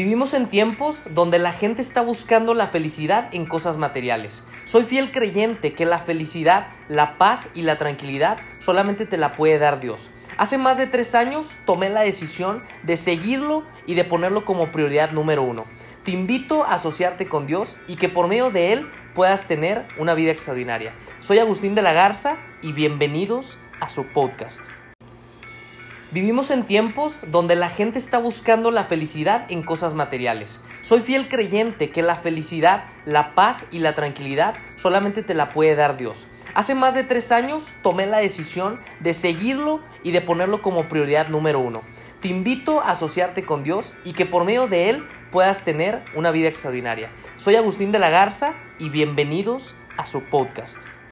Vivimos en tiempos donde la gente está buscando la felicidad en cosas materiales. Soy fiel creyente que la felicidad, la paz y la tranquilidad solamente te la puede dar Dios. Hace más de tres años tomé la decisión de seguirlo y de ponerlo como prioridad número uno. Te invito a asociarte con Dios y que por medio de Él puedas tener una vida extraordinaria. Soy Agustín de la Garza y bienvenidos a su podcast. Vivimos en tiempos donde la gente está buscando la felicidad en cosas materiales. Soy fiel creyente que la felicidad, la paz y la tranquilidad solamente te la puede dar Dios. Hace más de tres años tomé la decisión de seguirlo y de ponerlo como prioridad número uno. Te invito a asociarte con Dios y que por medio de Él puedas tener una vida extraordinaria. Soy Agustín de la Garza y bienvenidos a su podcast.